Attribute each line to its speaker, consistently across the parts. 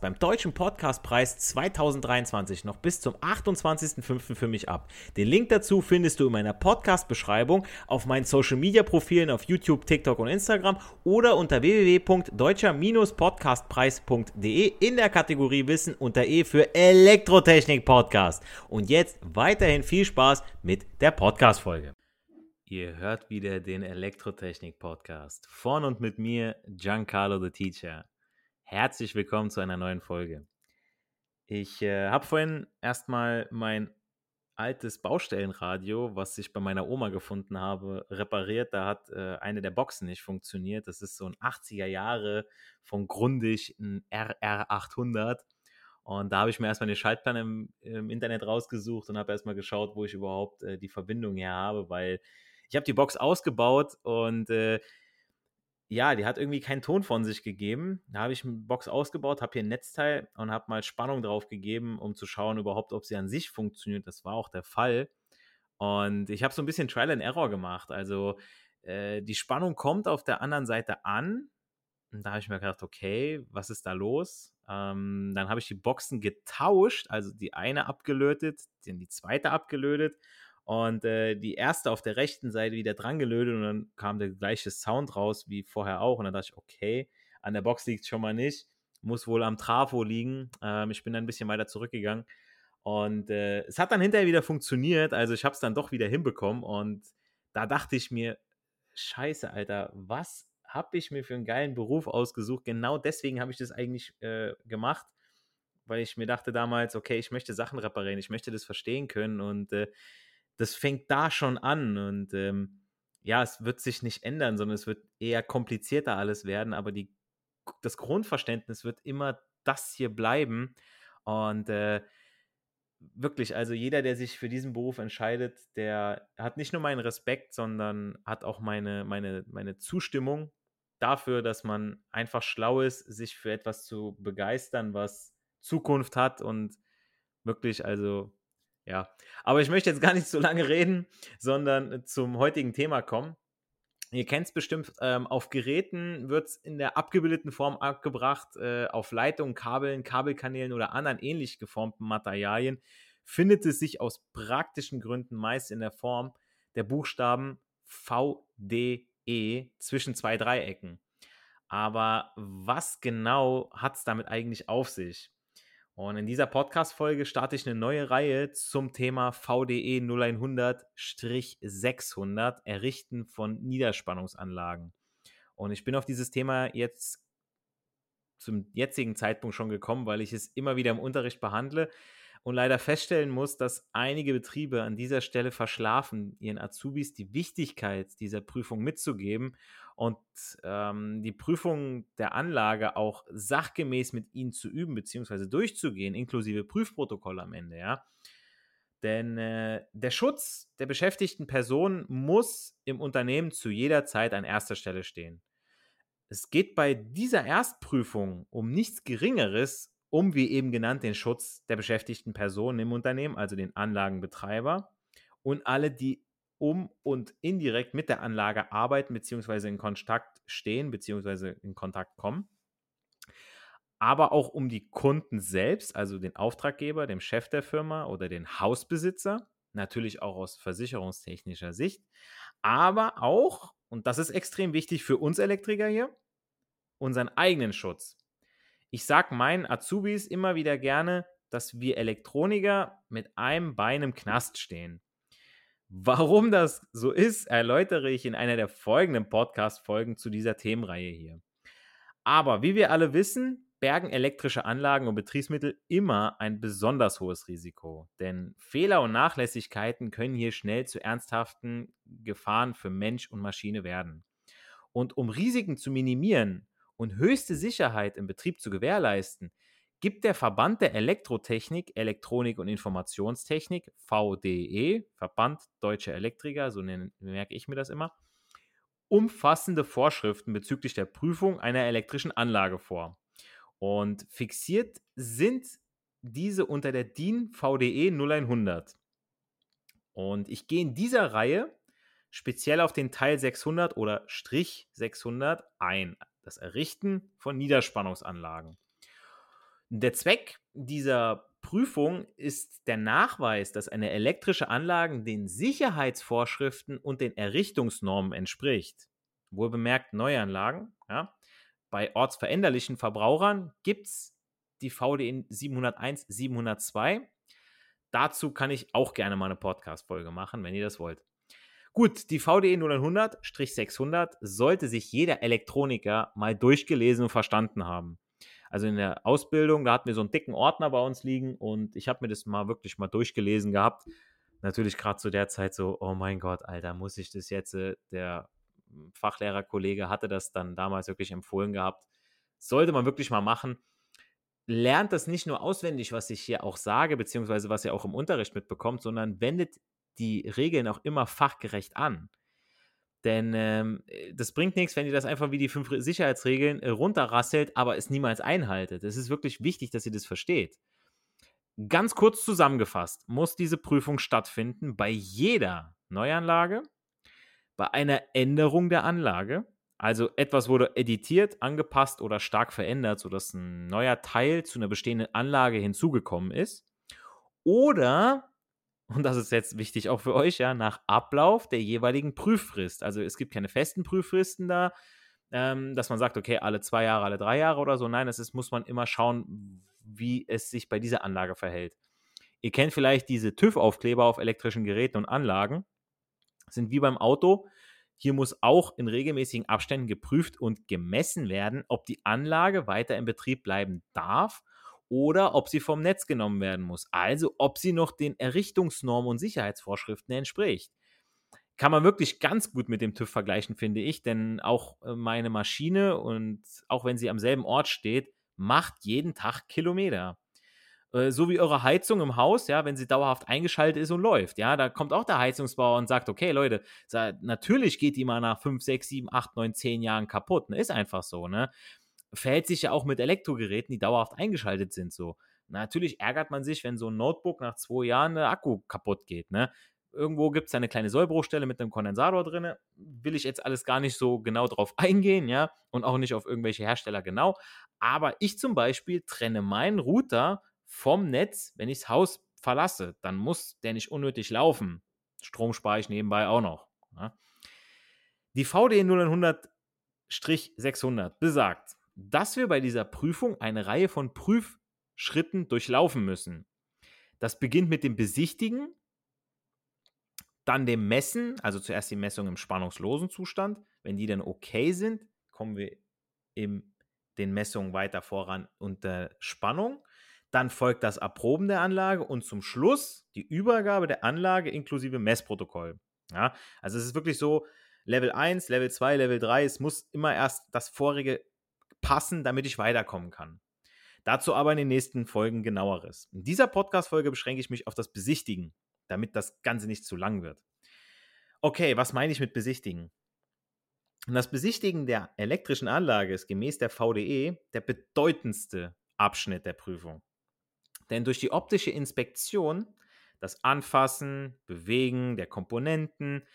Speaker 1: beim Deutschen Podcastpreis 2023 noch bis zum 28.05. für mich ab. Den Link dazu findest du in meiner Podcast-Beschreibung auf meinen Social-Media-Profilen auf YouTube, TikTok und Instagram oder unter www.deutscher-podcastpreis.de in der Kategorie Wissen unter E für Elektrotechnik-Podcast. Und jetzt weiterhin viel Spaß mit der Podcast-Folge. Ihr hört wieder den Elektrotechnik-Podcast von und mit mir, Giancarlo the Teacher. Herzlich willkommen zu einer neuen Folge. Ich äh, habe vorhin erstmal mein altes Baustellenradio, was ich bei meiner Oma gefunden habe, repariert. Da hat äh, eine der Boxen nicht funktioniert. Das ist so ein 80er Jahre von Grundig, ein RR800. Und da habe ich mir erstmal den Schaltplan im, im Internet rausgesucht und habe erstmal geschaut, wo ich überhaupt äh, die Verbindung her habe, weil ich habe die Box ausgebaut und äh, ja, die hat irgendwie keinen Ton von sich gegeben. Da habe ich eine Box ausgebaut, habe hier ein Netzteil und habe mal Spannung drauf gegeben, um zu schauen überhaupt, ob sie an sich funktioniert. Das war auch der Fall. Und ich habe so ein bisschen Trial and Error gemacht. Also äh, die Spannung kommt auf der anderen Seite an. Und da habe ich mir gedacht, okay, was ist da los? Ähm, dann habe ich die Boxen getauscht, also die eine abgelötet, dann die zweite abgelötet und äh, die erste auf der rechten Seite wieder dran gelötet und dann kam der gleiche Sound raus wie vorher auch. Und dann dachte ich, okay, an der Box liegt schon mal nicht, muss wohl am Trafo liegen. Ähm, ich bin dann ein bisschen weiter zurückgegangen. Und äh, es hat dann hinterher wieder funktioniert. Also ich habe es dann doch wieder hinbekommen. Und da dachte ich mir, scheiße, Alter, was habe ich mir für einen geilen Beruf ausgesucht? Genau deswegen habe ich das eigentlich äh, gemacht, weil ich mir dachte damals, okay, ich möchte Sachen reparieren, ich möchte das verstehen können. Und äh, das fängt da schon an und ähm, ja, es wird sich nicht ändern, sondern es wird eher komplizierter alles werden, aber die, das Grundverständnis wird immer das hier bleiben und äh, wirklich, also jeder, der sich für diesen Beruf entscheidet, der hat nicht nur meinen Respekt, sondern hat auch meine, meine, meine Zustimmung dafür, dass man einfach schlau ist, sich für etwas zu begeistern, was Zukunft hat und wirklich, also ja, aber ich möchte jetzt gar nicht so lange reden, sondern zum heutigen Thema kommen. Ihr kennt es bestimmt, ähm, auf Geräten wird es in der abgebildeten Form abgebracht, äh, auf Leitungen, Kabeln, Kabelkanälen oder anderen ähnlich geformten Materialien findet es sich aus praktischen Gründen meist in der Form der Buchstaben VDE zwischen zwei Dreiecken. Aber was genau hat es damit eigentlich auf sich? Und in dieser Podcast-Folge starte ich eine neue Reihe zum Thema VDE 0100-600, Errichten von Niederspannungsanlagen. Und ich bin auf dieses Thema jetzt zum jetzigen Zeitpunkt schon gekommen, weil ich es immer wieder im Unterricht behandle und leider feststellen muss, dass einige Betriebe an dieser Stelle verschlafen, ihren Azubis die Wichtigkeit dieser Prüfung mitzugeben und ähm, die Prüfung der Anlage auch sachgemäß mit ihnen zu üben bzw. durchzugehen, inklusive Prüfprotokoll am Ende, ja. Denn äh, der Schutz der beschäftigten Person muss im Unternehmen zu jeder Zeit an erster Stelle stehen. Es geht bei dieser Erstprüfung um nichts Geringeres um, wie eben genannt, den Schutz der beschäftigten Personen im Unternehmen, also den Anlagenbetreiber und alle, die um und indirekt mit der Anlage arbeiten bzw. in Kontakt stehen bzw. in Kontakt kommen. Aber auch um die Kunden selbst, also den Auftraggeber, dem Chef der Firma oder den Hausbesitzer, natürlich auch aus versicherungstechnischer Sicht, aber auch, und das ist extrem wichtig für uns Elektriker hier, unseren eigenen Schutz. Ich sage meinen Azubis immer wieder gerne, dass wir Elektroniker mit einem Bein im Knast stehen. Warum das so ist, erläutere ich in einer der folgenden Podcast-Folgen zu dieser Themenreihe hier. Aber wie wir alle wissen, bergen elektrische Anlagen und Betriebsmittel immer ein besonders hohes Risiko. Denn Fehler und Nachlässigkeiten können hier schnell zu ernsthaften Gefahren für Mensch und Maschine werden. Und um Risiken zu minimieren und höchste Sicherheit im Betrieb zu gewährleisten, gibt der Verband der Elektrotechnik, Elektronik und Informationstechnik, VDE, Verband Deutscher Elektriker, so merke ich mir das immer, umfassende Vorschriften bezüglich der Prüfung einer elektrischen Anlage vor. Und fixiert sind diese unter der DIN VDE 0100. Und ich gehe in dieser Reihe speziell auf den Teil 600 oder Strich 600 ein, das Errichten von Niederspannungsanlagen. Der Zweck dieser Prüfung ist der Nachweis, dass eine elektrische Anlage den Sicherheitsvorschriften und den Errichtungsnormen entspricht. Wohl bemerkt Neuanlagen. Ja. Bei ortsveränderlichen Verbrauchern gibt es die VDE 701, 702. Dazu kann ich auch gerne mal eine Podcast-Folge machen, wenn ihr das wollt. Gut, die VDE 0100-600 sollte sich jeder Elektroniker mal durchgelesen und verstanden haben. Also in der Ausbildung, da hatten wir so einen dicken Ordner bei uns liegen und ich habe mir das mal wirklich mal durchgelesen gehabt. Natürlich gerade zu der Zeit so, oh mein Gott, Alter, muss ich das jetzt? Äh, der Fachlehrerkollege hatte das dann damals wirklich empfohlen gehabt. Sollte man wirklich mal machen. Lernt das nicht nur auswendig, was ich hier auch sage, beziehungsweise was ihr auch im Unterricht mitbekommt, sondern wendet die Regeln auch immer fachgerecht an. Denn ähm, äh, das bringt nichts, wenn ihr das einfach wie die fünf Sicherheitsregeln äh, runterrasselt, aber es niemals einhaltet. Es ist wirklich wichtig, dass ihr das versteht. Ganz kurz zusammengefasst muss diese Prüfung stattfinden bei jeder Neuanlage, bei einer Änderung der Anlage, also etwas wurde editiert, angepasst oder stark verändert, sodass ein neuer Teil zu einer bestehenden Anlage hinzugekommen ist, oder und das ist jetzt wichtig auch für euch, ja, nach Ablauf der jeweiligen Prüffrist. Also es gibt keine festen Prüffristen da, ähm, dass man sagt, okay, alle zwei Jahre, alle drei Jahre oder so. Nein, es ist, muss man immer schauen, wie es sich bei dieser Anlage verhält. Ihr kennt vielleicht diese TÜV-Aufkleber auf elektrischen Geräten und Anlagen. Sind wie beim Auto. Hier muss auch in regelmäßigen Abständen geprüft und gemessen werden, ob die Anlage weiter in Betrieb bleiben darf oder ob sie vom Netz genommen werden muss. Also ob sie noch den Errichtungsnormen und Sicherheitsvorschriften entspricht. Kann man wirklich ganz gut mit dem TÜV vergleichen, finde ich, denn auch äh, meine Maschine und auch wenn sie am selben Ort steht, macht jeden Tag Kilometer. Äh, so wie eure Heizung im Haus, ja, wenn sie dauerhaft eingeschaltet ist und läuft, ja, da kommt auch der Heizungsbauer und sagt, okay, Leute, natürlich geht die mal nach 5, 6, 7, 8, 9, 10 Jahren kaputt, ne? ist einfach so, ne? Verhält sich ja auch mit Elektrogeräten, die dauerhaft eingeschaltet sind, so. Natürlich ärgert man sich, wenn so ein Notebook nach zwei Jahren der Akku kaputt geht, ne? Irgendwo gibt es eine kleine Sollbruchstelle mit einem Kondensator drin. Will ich jetzt alles gar nicht so genau drauf eingehen, ja, und auch nicht auf irgendwelche Hersteller genau. Aber ich zum Beispiel trenne meinen Router vom Netz, wenn ich das Haus verlasse. Dann muss der nicht unnötig laufen. Strom spare ich nebenbei auch noch. Ja. Die VDE 0100-600 besagt, dass wir bei dieser Prüfung eine Reihe von Prüfschritten durchlaufen müssen. Das beginnt mit dem Besichtigen, dann dem Messen, also zuerst die Messung im spannungslosen Zustand. Wenn die dann okay sind, kommen wir in den Messungen weiter voran unter Spannung. Dann folgt das Erproben der Anlage und zum Schluss die Übergabe der Anlage inklusive Messprotokoll. Ja, also es ist wirklich so, Level 1, Level 2, Level 3, es muss immer erst das vorige passen, damit ich weiterkommen kann. Dazu aber in den nächsten Folgen genaueres. In dieser Podcast-Folge beschränke ich mich auf das Besichtigen, damit das Ganze nicht zu lang wird. Okay, was meine ich mit Besichtigen? Das Besichtigen der elektrischen Anlage ist gemäß der VDE der bedeutendste Abschnitt der Prüfung. Denn durch die optische Inspektion, das Anfassen, Bewegen der Komponenten,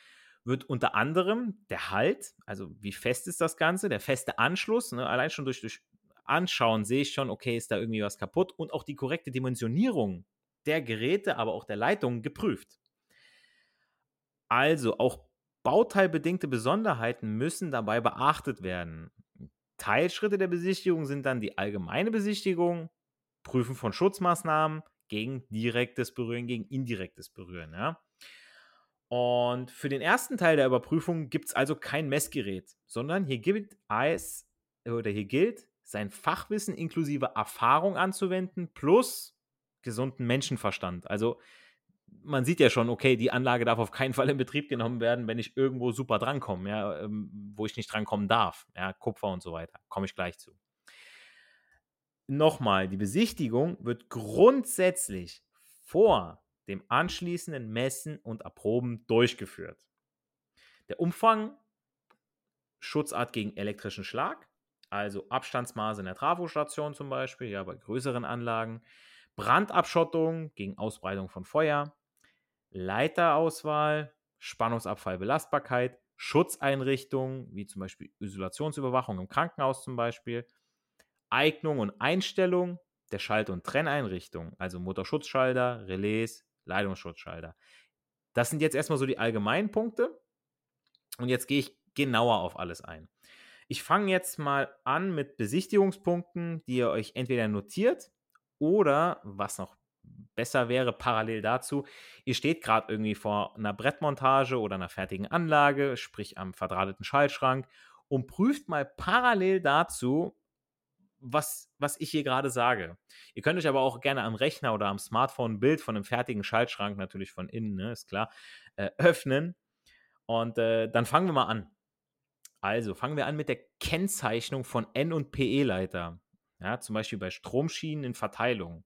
Speaker 1: wird unter anderem der Halt, also wie fest ist das Ganze, der feste Anschluss, ne, allein schon durch, durch Anschauen sehe ich schon, okay, ist da irgendwie was kaputt und auch die korrekte Dimensionierung der Geräte, aber auch der Leitungen geprüft. Also auch bauteilbedingte Besonderheiten müssen dabei beachtet werden. Teilschritte der Besichtigung sind dann die allgemeine Besichtigung, Prüfen von Schutzmaßnahmen gegen direktes Berühren, gegen indirektes Berühren. Ja? Und für den ersten Teil der Überprüfung gibt es also kein Messgerät, sondern hier gilt als, oder hier gilt, sein Fachwissen inklusive Erfahrung anzuwenden plus gesunden Menschenverstand. Also man sieht ja schon, okay, die Anlage darf auf keinen Fall in Betrieb genommen werden, wenn ich irgendwo super drankomme, ja, ähm, wo ich nicht drankommen darf. Ja, Kupfer und so weiter. Komme ich gleich zu. Nochmal, die Besichtigung wird grundsätzlich vor dem anschließenden Messen und Erproben durchgeführt. Der Umfang, Schutzart gegen elektrischen Schlag, also Abstandsmaße in der Trafostation zum Beispiel, ja, bei größeren Anlagen, Brandabschottung gegen Ausbreitung von Feuer, Leiterauswahl, Spannungsabfall, Belastbarkeit, Schutzeinrichtungen, wie zum Beispiel Isolationsüberwachung im Krankenhaus zum Beispiel, Eignung und Einstellung der Schalt- und Trenneinrichtung, also Motorschutzschalter, Relais, Leitungsschutzschalter. Das sind jetzt erstmal so die allgemeinen Punkte. Und jetzt gehe ich genauer auf alles ein. Ich fange jetzt mal an mit Besichtigungspunkten, die ihr euch entweder notiert oder, was noch besser wäre, parallel dazu, ihr steht gerade irgendwie vor einer Brettmontage oder einer fertigen Anlage, sprich am verdrahteten Schaltschrank und prüft mal parallel dazu, was, was ich hier gerade sage. Ihr könnt euch aber auch gerne am Rechner oder am Smartphone ein Bild von einem fertigen Schaltschrank, natürlich von innen, ne, ist klar, äh, öffnen. Und äh, dann fangen wir mal an. Also fangen wir an mit der Kennzeichnung von N- und PE-Leiter. Ja, zum Beispiel bei Stromschienen in Verteilung.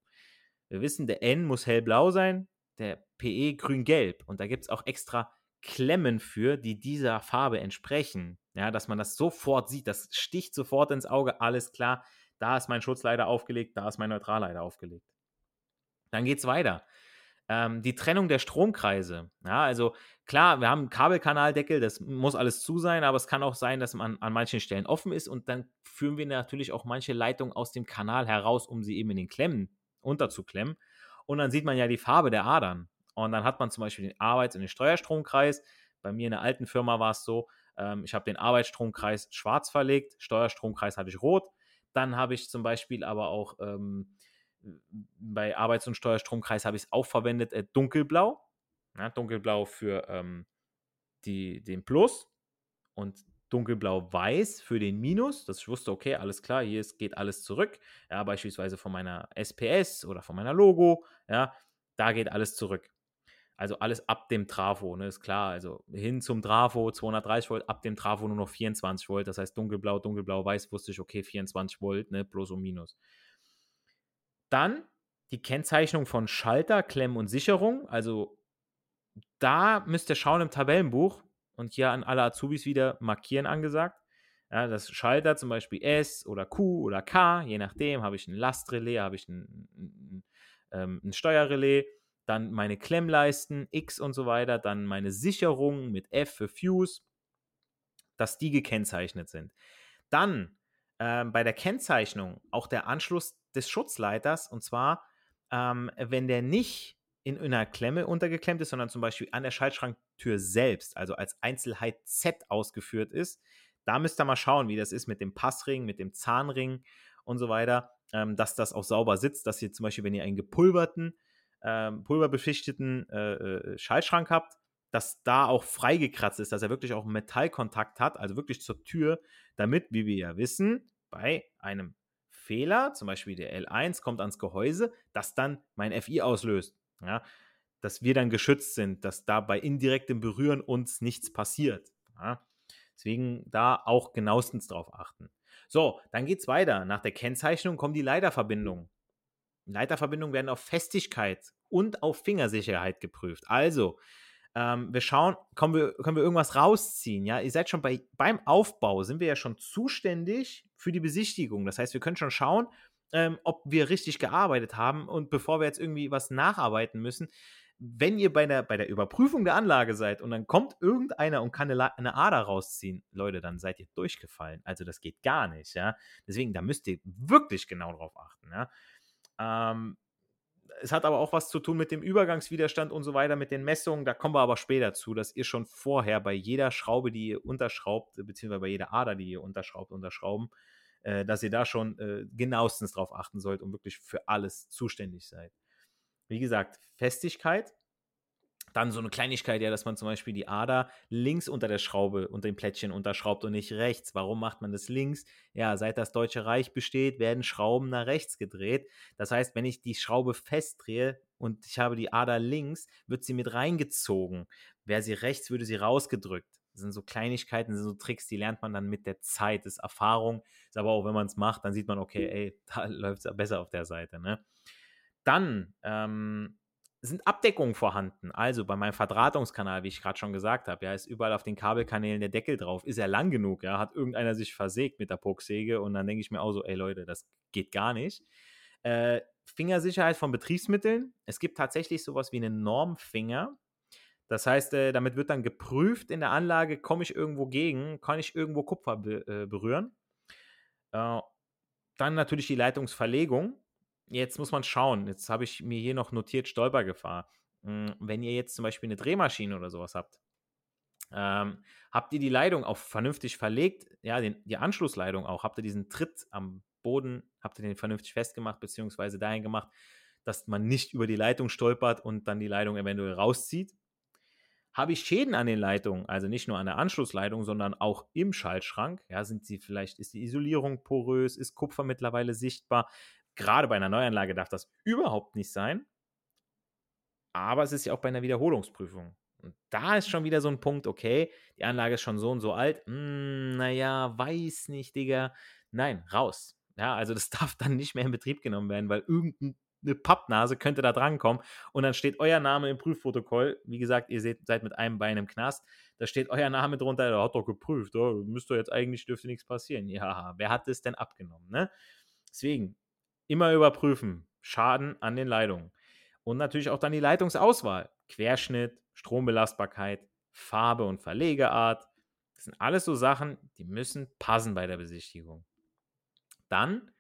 Speaker 1: Wir wissen, der N muss hellblau sein, der PE grün-gelb. Und da gibt es auch extra Klemmen für, die dieser Farbe entsprechen. Ja, dass man das sofort sieht, das sticht sofort ins Auge, alles klar. Da ist mein Schutzleiter aufgelegt, da ist mein Neutralleiter aufgelegt. Dann geht es weiter. Ähm, die Trennung der Stromkreise. Ja, also klar, wir haben einen Kabelkanaldeckel, das muss alles zu sein, aber es kann auch sein, dass man an manchen Stellen offen ist und dann führen wir natürlich auch manche Leitungen aus dem Kanal heraus, um sie eben in den Klemmen unterzuklemmen. Und dann sieht man ja die Farbe der Adern. Und dann hat man zum Beispiel den Arbeits- und den Steuerstromkreis. Bei mir in der alten Firma war es so, ähm, ich habe den Arbeitsstromkreis schwarz verlegt, Steuerstromkreis hatte ich rot. Dann habe ich zum Beispiel aber auch ähm, bei Arbeits- und Steuerstromkreis habe ich es auch verwendet, äh, dunkelblau. Ja, dunkelblau für ähm, die, den Plus und dunkelblau-weiß für den Minus, dass ich wusste, okay, alles klar, hier ist, geht alles zurück. Ja, beispielsweise von meiner SPS oder von meiner Logo, ja, da geht alles zurück. Also alles ab dem Trafo, ne, ist klar. Also hin zum Trafo 230 Volt, ab dem Trafo nur noch 24 Volt. Das heißt dunkelblau, dunkelblau, weiß wusste ich, okay, 24 Volt, ne, plus und minus. Dann die Kennzeichnung von Schalter, Klemm und Sicherung. Also da müsst ihr schauen im Tabellenbuch und hier an alle Azubis wieder markieren angesagt. Ja, das Schalter zum Beispiel S oder Q oder K, je nachdem, habe ich ein Lastrelais, habe ich ein, ein, ein, ein Steuerrelais dann meine Klemmleisten, X und so weiter, dann meine Sicherung mit F für Fuse, dass die gekennzeichnet sind. Dann ähm, bei der Kennzeichnung auch der Anschluss des Schutzleiters und zwar, ähm, wenn der nicht in, in einer Klemme untergeklemmt ist, sondern zum Beispiel an der Schaltschranktür selbst, also als Einzelheit Z ausgeführt ist, da müsst ihr mal schauen, wie das ist mit dem Passring, mit dem Zahnring und so weiter, ähm, dass das auch sauber sitzt, dass ihr zum Beispiel, wenn ihr einen gepulverten ähm, pulverbeschichteten äh, äh, Schaltschrank habt, dass da auch freigekratzt ist, dass er wirklich auch Metallkontakt hat, also wirklich zur Tür, damit, wie wir ja wissen, bei einem Fehler, zum Beispiel der L1 kommt ans Gehäuse, das dann mein FI auslöst. Ja, dass wir dann geschützt sind, dass da bei indirektem Berühren uns nichts passiert. Ja, deswegen da auch genauestens drauf achten. So, dann geht es weiter. Nach der Kennzeichnung kommen die Leiterverbindungen. Leiterverbindungen werden auf Festigkeit und auf Fingersicherheit geprüft. Also, ähm, wir schauen, können wir, können wir irgendwas rausziehen? Ja, ihr seid schon bei, beim Aufbau, sind wir ja schon zuständig für die Besichtigung. Das heißt, wir können schon schauen, ähm, ob wir richtig gearbeitet haben und bevor wir jetzt irgendwie was nacharbeiten müssen, wenn ihr bei der, bei der Überprüfung der Anlage seid und dann kommt irgendeiner und kann eine, eine Ader rausziehen, Leute, dann seid ihr durchgefallen. Also das geht gar nicht, ja. Deswegen, da müsst ihr wirklich genau drauf achten, ja. Ähm, es hat aber auch was zu tun mit dem Übergangswiderstand und so weiter, mit den Messungen. Da kommen wir aber später zu, dass ihr schon vorher bei jeder Schraube, die ihr unterschraubt, beziehungsweise bei jeder Ader, die ihr unterschraubt, unterschrauben, äh, dass ihr da schon äh, genauestens drauf achten sollt und wirklich für alles zuständig seid. Wie gesagt, Festigkeit dann so eine Kleinigkeit, ja, dass man zum Beispiel die Ader links unter der Schraube, unter dem Plättchen unterschraubt und nicht rechts. Warum macht man das links? Ja, seit das Deutsche Reich besteht, werden Schrauben nach rechts gedreht. Das heißt, wenn ich die Schraube festdrehe und ich habe die Ader links, wird sie mit reingezogen. Wäre sie rechts, würde sie rausgedrückt. Das sind so Kleinigkeiten, das sind so Tricks, die lernt man dann mit der Zeit, das ist Erfahrung. Ist aber auch, wenn man es macht, dann sieht man, okay, ey, da läuft es besser auf der Seite. Ne? Dann ähm, sind Abdeckungen vorhanden. Also bei meinem Verdrahtungskanal, wie ich gerade schon gesagt habe, ja, ist überall auf den Kabelkanälen der Deckel drauf. Ist er lang genug? Ja, hat irgendeiner sich versägt mit der Pucksäge und dann denke ich mir auch so, ey Leute, das geht gar nicht. Äh, Fingersicherheit von Betriebsmitteln. Es gibt tatsächlich sowas wie einen Normfinger. Das heißt, äh, damit wird dann geprüft in der Anlage, komme ich irgendwo gegen, kann ich irgendwo Kupfer be äh, berühren. Äh, dann natürlich die Leitungsverlegung. Jetzt muss man schauen. Jetzt habe ich mir hier noch notiert Stolpergefahr. Hm, wenn ihr jetzt zum Beispiel eine Drehmaschine oder sowas habt, ähm, habt ihr die Leitung auch vernünftig verlegt? Ja, den, die Anschlussleitung auch. Habt ihr diesen Tritt am Boden, habt ihr den vernünftig festgemacht, beziehungsweise dahin gemacht, dass man nicht über die Leitung stolpert und dann die Leitung eventuell rauszieht? Habe ich Schäden an den Leitungen, also nicht nur an der Anschlussleitung, sondern auch im Schaltschrank? Ja, sind sie vielleicht, ist die Isolierung porös, ist Kupfer mittlerweile sichtbar? Gerade bei einer Neuanlage darf das überhaupt nicht sein. Aber es ist ja auch bei einer Wiederholungsprüfung. Und da ist schon wieder so ein Punkt, okay, die Anlage ist schon so und so alt. Hm, naja, weiß nicht, Digga. Nein, raus. Ja, also das darf dann nicht mehr in Betrieb genommen werden, weil irgendeine Pappnase könnte da drankommen und dann steht euer Name im Prüfprotokoll. Wie gesagt, ihr seid mit einem Bein im Knast. Da steht euer Name drunter, der hat doch geprüft. Oh, müsste jetzt eigentlich, dürfte nichts passieren. Ja, wer hat das denn abgenommen? Ne? Deswegen, Immer überprüfen. Schaden an den Leitungen. Und natürlich auch dann die Leitungsauswahl. Querschnitt, Strombelastbarkeit, Farbe und Verlegeart. Das sind alles so Sachen, die müssen passen bei der Besichtigung. Dann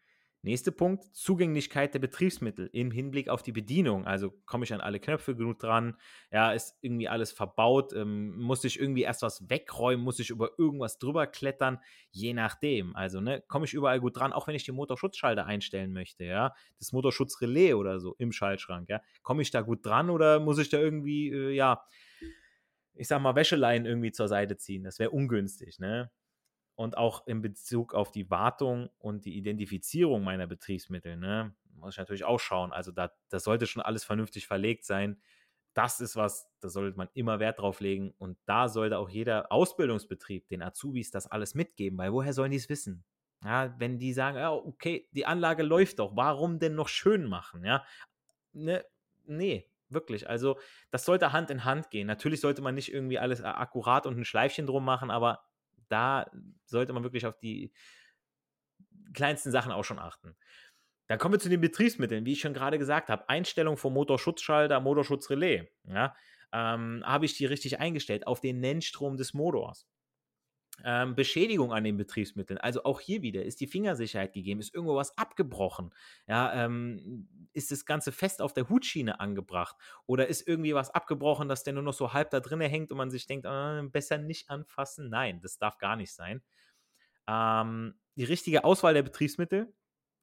Speaker 1: Nächster Punkt, Zugänglichkeit der Betriebsmittel im Hinblick auf die Bedienung. Also komme ich an alle Knöpfe genug dran? Ja, ist irgendwie alles verbaut? Ähm, muss ich irgendwie erst was wegräumen? Muss ich über irgendwas drüber klettern? Je nachdem. Also, ne, komme ich überall gut dran, auch wenn ich den Motorschutzschalter einstellen möchte, ja? Das Motorschutzrelais oder so im Schaltschrank, ja? Komme ich da gut dran oder muss ich da irgendwie, äh, ja, ich sag mal, Wäscheleien irgendwie zur Seite ziehen? Das wäre ungünstig, ne? Und auch in Bezug auf die Wartung und die Identifizierung meiner Betriebsmittel, ne, muss ich natürlich auch schauen. Also da, das sollte schon alles vernünftig verlegt sein. Das ist was, da sollte man immer Wert drauf legen. Und da sollte auch jeder Ausbildungsbetrieb den Azubis das alles mitgeben, weil woher sollen die es wissen? Ja, wenn die sagen, ja, okay, die Anlage läuft doch, warum denn noch schön machen? Ja, ne, nee, wirklich. Also, das sollte Hand in Hand gehen. Natürlich sollte man nicht irgendwie alles akkurat und ein Schleifchen drum machen, aber da sollte man wirklich auf die kleinsten Sachen auch schon achten. Dann kommen wir zu den Betriebsmitteln, wie ich schon gerade gesagt habe. Einstellung vom Motorschutzschalter, Motorschutzrelais. Ja, ähm, habe ich die richtig eingestellt auf den Nennstrom des Motors. Ähm, Beschädigung an den Betriebsmitteln. Also auch hier wieder ist die Fingersicherheit gegeben, ist irgendwo was abgebrochen. Ja, ähm, ist das Ganze fest auf der Hutschiene angebracht oder ist irgendwie was abgebrochen, dass der nur noch so halb da drinne hängt und man sich denkt, äh, besser nicht anfassen. Nein, das darf gar nicht sein. Ähm, die richtige Auswahl der Betriebsmittel,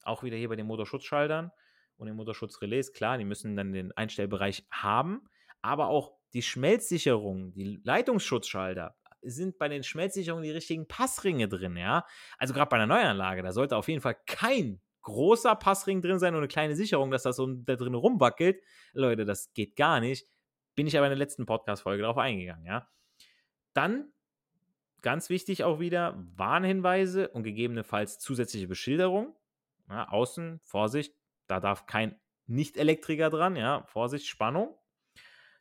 Speaker 1: auch wieder hier bei den Motorschutzschaltern und den Motorschutzrelais, klar, die müssen dann den Einstellbereich haben, aber auch die Schmelzsicherung, die Leitungsschutzschalter, sind bei den Schmelzsicherungen die richtigen Passringe drin, ja? Also gerade bei einer Neuanlage, da sollte auf jeden Fall kein großer Passring drin sein und eine kleine Sicherung, dass das so da drin rumwackelt. Leute, das geht gar nicht. Bin ich aber in der letzten Podcast-Folge darauf eingegangen, ja? Dann, ganz wichtig auch wieder, Warnhinweise und gegebenenfalls zusätzliche Beschilderung. Ja, außen, Vorsicht, da darf kein Nicht-Elektriker dran, ja, Vorsicht, Spannung.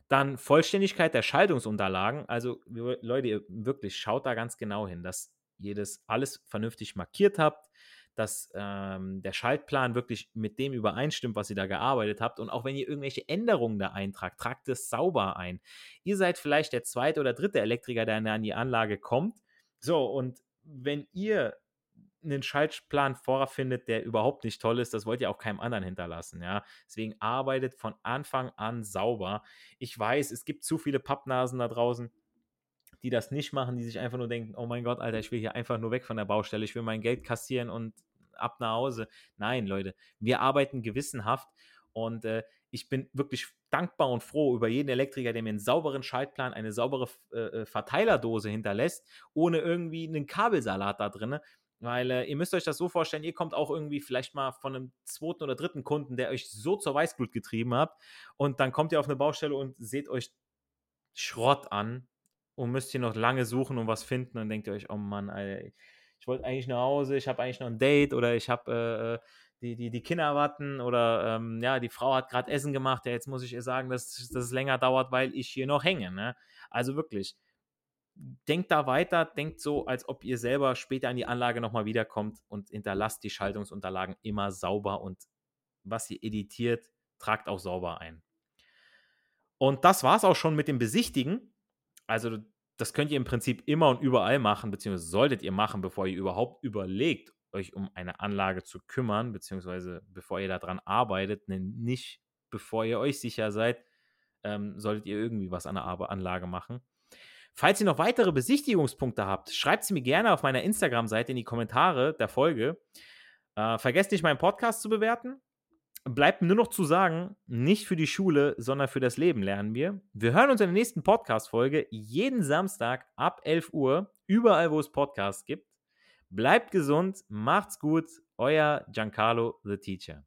Speaker 1: Dann Vollständigkeit der Schaltungsunterlagen. Also, Leute, wirklich schaut da ganz genau hin, dass ihr das alles vernünftig markiert habt, dass ähm, der Schaltplan wirklich mit dem übereinstimmt, was ihr da gearbeitet habt. Und auch wenn ihr irgendwelche Änderungen da eintragt, tragt es sauber ein. Ihr seid vielleicht der zweite oder dritte Elektriker, der an die Anlage kommt. So, und wenn ihr einen Schaltplan vorfindet, der überhaupt nicht toll ist, das wollt ihr auch keinem anderen hinterlassen, ja. Deswegen arbeitet von Anfang an sauber. Ich weiß, es gibt zu viele Pappnasen da draußen, die das nicht machen, die sich einfach nur denken, oh mein Gott, Alter, ich will hier einfach nur weg von der Baustelle, ich will mein Geld kassieren und ab nach Hause. Nein, Leute, wir arbeiten gewissenhaft und äh, ich bin wirklich dankbar und froh über jeden Elektriker, der mir einen sauberen Schaltplan, eine saubere äh, äh, Verteilerdose hinterlässt, ohne irgendwie einen Kabelsalat da drin. Weil äh, ihr müsst euch das so vorstellen, ihr kommt auch irgendwie vielleicht mal von einem zweiten oder dritten Kunden, der euch so zur Weißglut getrieben hat. Und dann kommt ihr auf eine Baustelle und seht euch Schrott an und müsst hier noch lange suchen und was finden und denkt ihr euch, oh Mann, Alter, ich wollte eigentlich nach Hause, ich habe eigentlich noch ein Date oder ich habe äh, äh, die, die, die Kinder erwarten oder ähm, ja, die Frau hat gerade Essen gemacht, ja, jetzt muss ich ihr sagen, dass, dass es länger dauert, weil ich hier noch hänge. Ne? Also wirklich, denkt da weiter, denkt so, als ob ihr selber später an die Anlage nochmal wiederkommt und hinterlasst die Schaltungsunterlagen immer sauber und was ihr editiert, tragt auch sauber ein. Und das war es auch schon mit dem Besichtigen. Also das könnt ihr im Prinzip immer und überall machen, beziehungsweise solltet ihr machen, bevor ihr überhaupt überlegt, euch um eine Anlage zu kümmern, beziehungsweise bevor ihr daran arbeitet, nicht bevor ihr euch sicher seid, ähm, solltet ihr irgendwie was an der Anlage machen. Falls ihr noch weitere Besichtigungspunkte habt, schreibt sie mir gerne auf meiner Instagram-Seite in die Kommentare der Folge. Äh, vergesst nicht, meinen Podcast zu bewerten. Bleibt nur noch zu sagen, nicht für die Schule, sondern für das Leben lernen wir. Wir hören uns in der nächsten Podcast-Folge jeden Samstag ab 11 Uhr, überall, wo es Podcasts gibt. Bleibt gesund, macht's gut, euer Giancarlo the Teacher.